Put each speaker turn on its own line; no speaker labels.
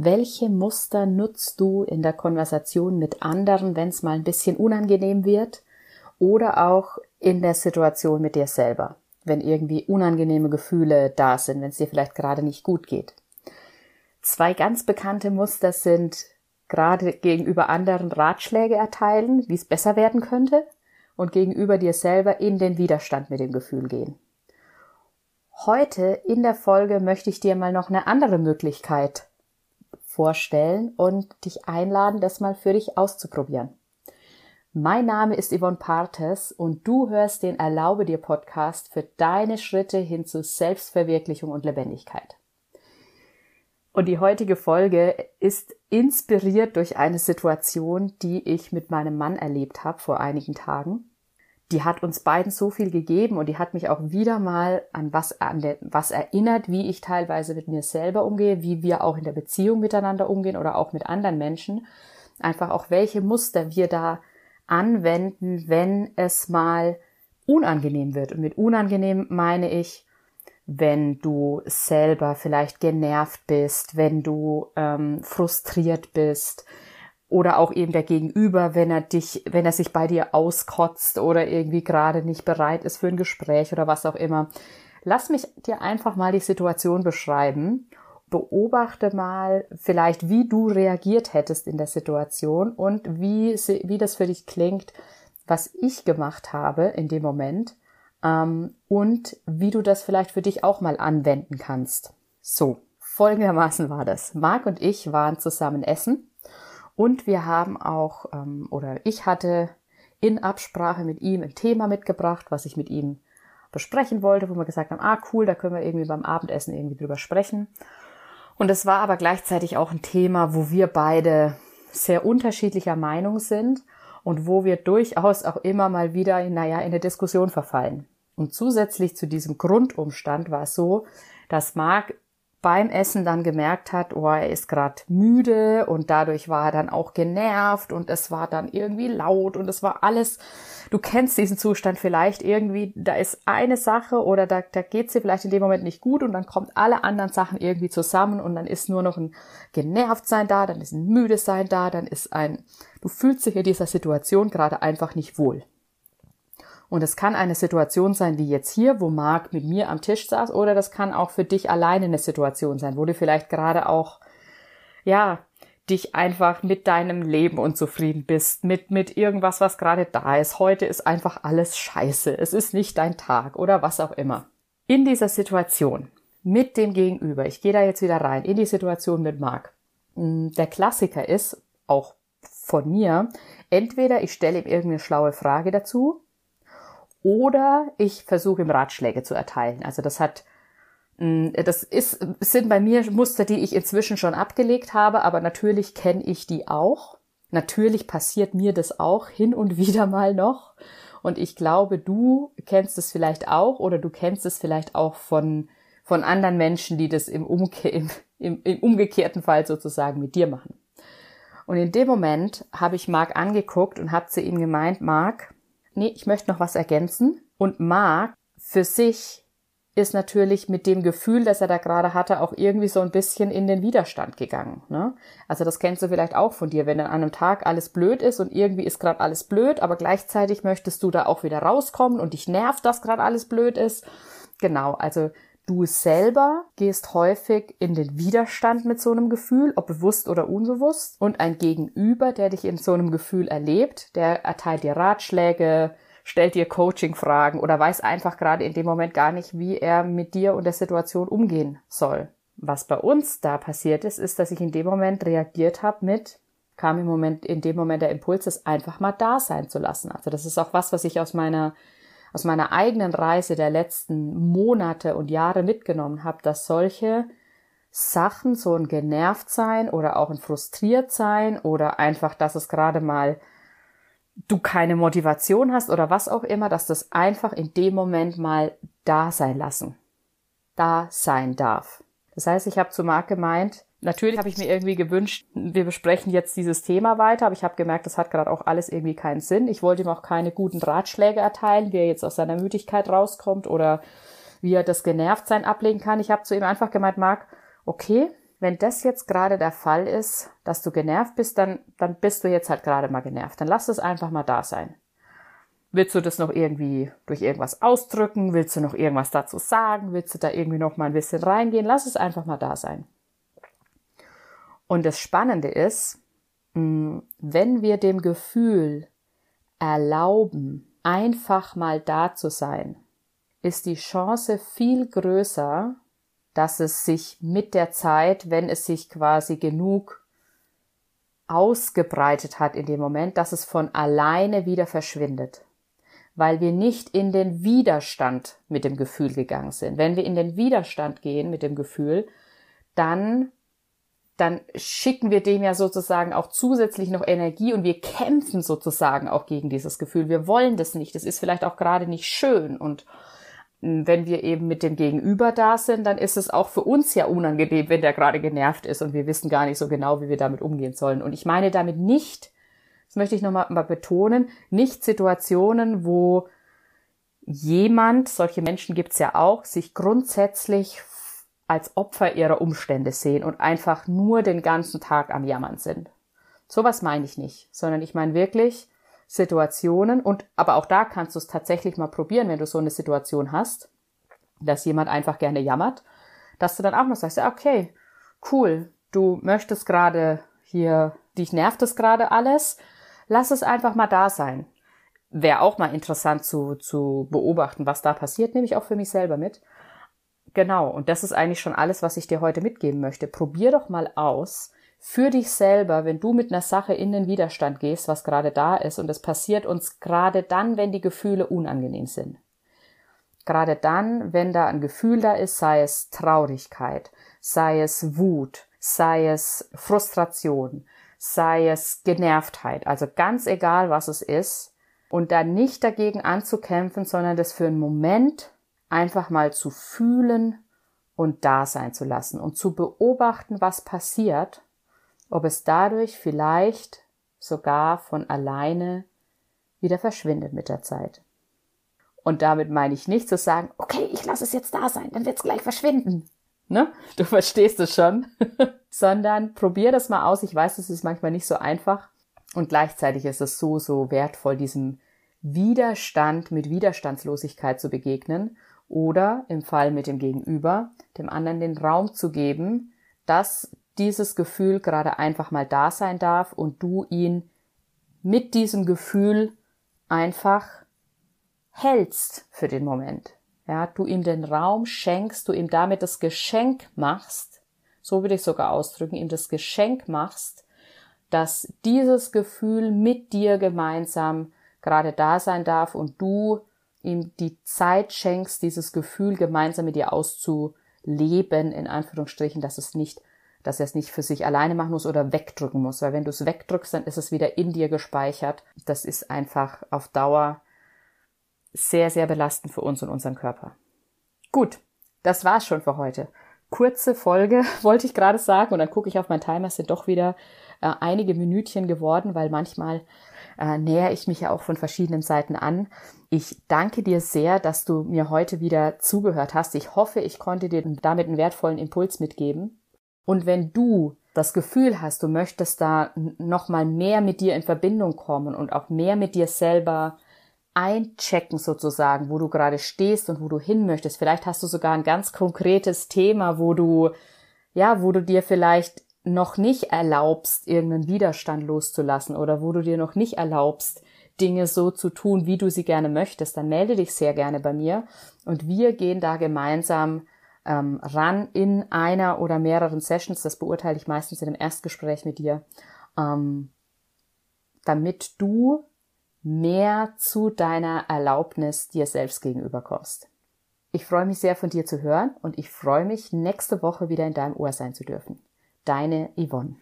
Welche Muster nutzt du in der Konversation mit anderen, wenn es mal ein bisschen unangenehm wird oder auch in der Situation mit dir selber, wenn irgendwie unangenehme Gefühle da sind, wenn es dir vielleicht gerade nicht gut geht? Zwei ganz bekannte Muster sind gerade gegenüber anderen Ratschläge erteilen, wie es besser werden könnte und gegenüber dir selber in den Widerstand mit dem Gefühl gehen. Heute in der Folge möchte ich dir mal noch eine andere Möglichkeit vorstellen und dich einladen, das mal für dich auszuprobieren. Mein Name ist Yvonne Partes und du hörst den Erlaube dir Podcast für deine Schritte hin zu Selbstverwirklichung und Lebendigkeit. Und die heutige Folge ist inspiriert durch eine Situation, die ich mit meinem Mann erlebt habe vor einigen Tagen die hat uns beiden so viel gegeben und die hat mich auch wieder mal an was, an was erinnert, wie ich teilweise mit mir selber umgehe, wie wir auch in der Beziehung miteinander umgehen oder auch mit anderen Menschen. Einfach auch welche Muster wir da anwenden, wenn es mal unangenehm wird. Und mit unangenehm meine ich, wenn du selber vielleicht genervt bist, wenn du ähm, frustriert bist, oder auch eben der Gegenüber, wenn er dich, wenn er sich bei dir auskotzt oder irgendwie gerade nicht bereit ist für ein Gespräch oder was auch immer. Lass mich dir einfach mal die Situation beschreiben. Beobachte mal vielleicht, wie du reagiert hättest in der Situation und wie, wie das für dich klingt, was ich gemacht habe in dem Moment ähm, und wie du das vielleicht für dich auch mal anwenden kannst. So, folgendermaßen war das. Marc und ich waren zusammen essen und wir haben auch, ähm, oder ich hatte in Absprache mit ihm ein Thema mitgebracht, was ich mit ihm besprechen wollte, wo wir gesagt haben, ah cool, da können wir irgendwie beim Abendessen irgendwie drüber sprechen. Und es war aber gleichzeitig auch ein Thema, wo wir beide sehr unterschiedlicher Meinung sind und wo wir durchaus auch immer mal wieder, naja, in eine Diskussion verfallen. Und zusätzlich zu diesem Grundumstand war es so, dass Marc beim Essen dann gemerkt hat, oh, er ist gerade müde und dadurch war er dann auch genervt und es war dann irgendwie laut und es war alles, du kennst diesen Zustand vielleicht irgendwie, da ist eine Sache oder da, da geht sie vielleicht in dem Moment nicht gut und dann kommt alle anderen Sachen irgendwie zusammen und dann ist nur noch ein genervt sein da, dann ist ein müde sein da, dann ist ein, du fühlst dich in dieser Situation gerade einfach nicht wohl. Und es kann eine Situation sein wie jetzt hier, wo Marc mit mir am Tisch saß, oder das kann auch für dich alleine eine Situation sein, wo du vielleicht gerade auch, ja, dich einfach mit deinem Leben unzufrieden bist, mit, mit irgendwas, was gerade da ist. Heute ist einfach alles scheiße. Es ist nicht dein Tag oder was auch immer. In dieser Situation mit dem Gegenüber, ich gehe da jetzt wieder rein, in die Situation mit Marc. Hm, der Klassiker ist, auch von mir, entweder ich stelle ihm irgendeine schlaue Frage dazu, oder ich versuche ihm Ratschläge zu erteilen. Also das hat mm, das ist, sind bei mir Muster, die ich inzwischen schon abgelegt habe, aber natürlich kenne ich die auch. Natürlich passiert mir das auch hin und wieder mal noch. Und ich glaube, du kennst es vielleicht auch oder du kennst es vielleicht auch von, von anderen Menschen, die das im, Umke im, im, im umgekehrten Fall sozusagen mit dir machen. Und in dem Moment habe ich Marc angeguckt und habe zu ihm gemeint, Marc, nee, ich möchte noch was ergänzen. Und Marc für sich ist natürlich mit dem Gefühl, das er da gerade hatte, auch irgendwie so ein bisschen in den Widerstand gegangen. Ne? Also das kennst du vielleicht auch von dir, wenn an einem Tag alles blöd ist und irgendwie ist gerade alles blöd, aber gleichzeitig möchtest du da auch wieder rauskommen und dich nervt, dass gerade alles blöd ist. Genau, also du selber gehst häufig in den Widerstand mit so einem Gefühl, ob bewusst oder unbewusst, und ein Gegenüber, der dich in so einem Gefühl erlebt, der erteilt dir Ratschläge, stellt dir Coaching-Fragen oder weiß einfach gerade in dem Moment gar nicht, wie er mit dir und der Situation umgehen soll. Was bei uns da passiert ist, ist, dass ich in dem Moment reagiert habe mit, kam im Moment, in dem Moment der Impuls, es einfach mal da sein zu lassen. Also das ist auch was, was ich aus meiner aus meiner eigenen Reise der letzten Monate und Jahre mitgenommen habe, dass solche Sachen, so ein genervt sein oder auch ein frustriert sein oder einfach, dass es gerade mal du keine Motivation hast oder was auch immer, dass das einfach in dem Moment mal da sein lassen. Da sein darf. Das heißt, ich habe zu Marc gemeint, Natürlich habe ich mir irgendwie gewünscht, wir besprechen jetzt dieses Thema weiter, aber ich habe gemerkt, das hat gerade auch alles irgendwie keinen Sinn. Ich wollte ihm auch keine guten Ratschläge erteilen, wie er jetzt aus seiner Müdigkeit rauskommt oder wie er das Genervtsein ablegen kann. Ich habe zu ihm einfach gemeint, Marc, okay, wenn das jetzt gerade der Fall ist, dass du genervt bist, dann, dann bist du jetzt halt gerade mal genervt. Dann lass es einfach mal da sein. Willst du das noch irgendwie durch irgendwas ausdrücken? Willst du noch irgendwas dazu sagen? Willst du da irgendwie noch mal ein bisschen reingehen? Lass es einfach mal da sein. Und das Spannende ist, mm, wenn wir dem Gefühl erlauben, einfach mal da zu sein, ist die Chance viel größer, dass es sich mit der Zeit, wenn es sich quasi genug ausgebreitet hat in dem Moment, dass es von alleine wieder verschwindet weil wir nicht in den Widerstand mit dem Gefühl gegangen sind. Wenn wir in den Widerstand gehen mit dem Gefühl, dann dann schicken wir dem ja sozusagen auch zusätzlich noch Energie und wir kämpfen sozusagen auch gegen dieses Gefühl. Wir wollen das nicht. Das ist vielleicht auch gerade nicht schön. Und hm, wenn wir eben mit dem Gegenüber da sind, dann ist es auch für uns ja unangenehm, wenn der gerade genervt ist und wir wissen gar nicht so genau, wie wir damit umgehen sollen. Und ich meine damit nicht, das möchte ich nochmal mal betonen, nicht Situationen, wo jemand, solche Menschen gibt's ja auch, sich grundsätzlich als Opfer ihrer Umstände sehen und einfach nur den ganzen Tag am Jammern sind. Sowas meine ich nicht, sondern ich meine wirklich Situationen und aber auch da kannst du es tatsächlich mal probieren, wenn du so eine Situation hast, dass jemand einfach gerne jammert, dass du dann auch mal sagst, okay, cool, du möchtest gerade hier, dich nervt es gerade alles, lass es einfach mal da sein. Wäre auch mal interessant zu, zu beobachten, was da passiert, nehme ich auch für mich selber mit. Genau, und das ist eigentlich schon alles, was ich dir heute mitgeben möchte. Probier doch mal aus, für dich selber, wenn du mit einer Sache in den Widerstand gehst, was gerade da ist, und es passiert uns gerade dann, wenn die Gefühle unangenehm sind. Gerade dann, wenn da ein Gefühl da ist, sei es Traurigkeit, sei es Wut, sei es Frustration, sei es Genervtheit, also ganz egal, was es ist, und dann nicht dagegen anzukämpfen, sondern das für einen Moment einfach mal zu fühlen und da sein zu lassen und zu beobachten, was passiert, ob es dadurch vielleicht sogar von alleine wieder verschwindet mit der Zeit. Und damit meine ich nicht zu sagen, okay, ich lasse es jetzt da sein, dann wird es gleich verschwinden ne? Du verstehst es schon. Sondern probier das mal aus. Ich weiß, es ist manchmal nicht so einfach. Und gleichzeitig ist es so, so wertvoll, diesem Widerstand mit Widerstandslosigkeit zu begegnen oder im Fall mit dem Gegenüber, dem anderen den Raum zu geben, dass dieses Gefühl gerade einfach mal da sein darf und du ihn mit diesem Gefühl einfach hältst für den Moment. Ja, du ihm den Raum schenkst, du ihm damit das Geschenk machst, so würde ich sogar ausdrücken, ihm das Geschenk machst, dass dieses Gefühl mit dir gemeinsam gerade da sein darf und du ihm die Zeit schenkst, dieses Gefühl gemeinsam mit dir auszuleben, in Anführungsstrichen, dass es nicht, dass er es nicht für sich alleine machen muss oder wegdrücken muss, weil wenn du es wegdrückst, dann ist es wieder in dir gespeichert. Das ist einfach auf Dauer sehr, sehr belastend für uns und unseren Körper. Gut, das war's schon für heute. Kurze Folge, wollte ich gerade sagen, und dann gucke ich auf meinen Timer, es sind doch wieder äh, einige Minütchen geworden, weil manchmal äh, näher ich mich ja auch von verschiedenen Seiten an. Ich danke dir sehr, dass du mir heute wieder zugehört hast. Ich hoffe, ich konnte dir damit einen wertvollen Impuls mitgeben. Und wenn du das Gefühl hast, du möchtest da nochmal mehr mit dir in Verbindung kommen und auch mehr mit dir selber einchecken sozusagen, wo du gerade stehst und wo du hin möchtest. Vielleicht hast du sogar ein ganz konkretes Thema, wo du, ja, wo du dir vielleicht noch nicht erlaubst, irgendeinen Widerstand loszulassen oder wo du dir noch nicht erlaubst, Dinge so zu tun, wie du sie gerne möchtest, dann melde dich sehr gerne bei mir und wir gehen da gemeinsam ähm, ran in einer oder mehreren Sessions. Das beurteile ich meistens in einem Erstgespräch mit dir, ähm, damit du mehr zu deiner Erlaubnis dir selbst gegenüber kommst. Ich freue mich sehr von dir zu hören und ich freue mich, nächste Woche wieder in deinem Ohr sein zu dürfen. Deine Yvonne.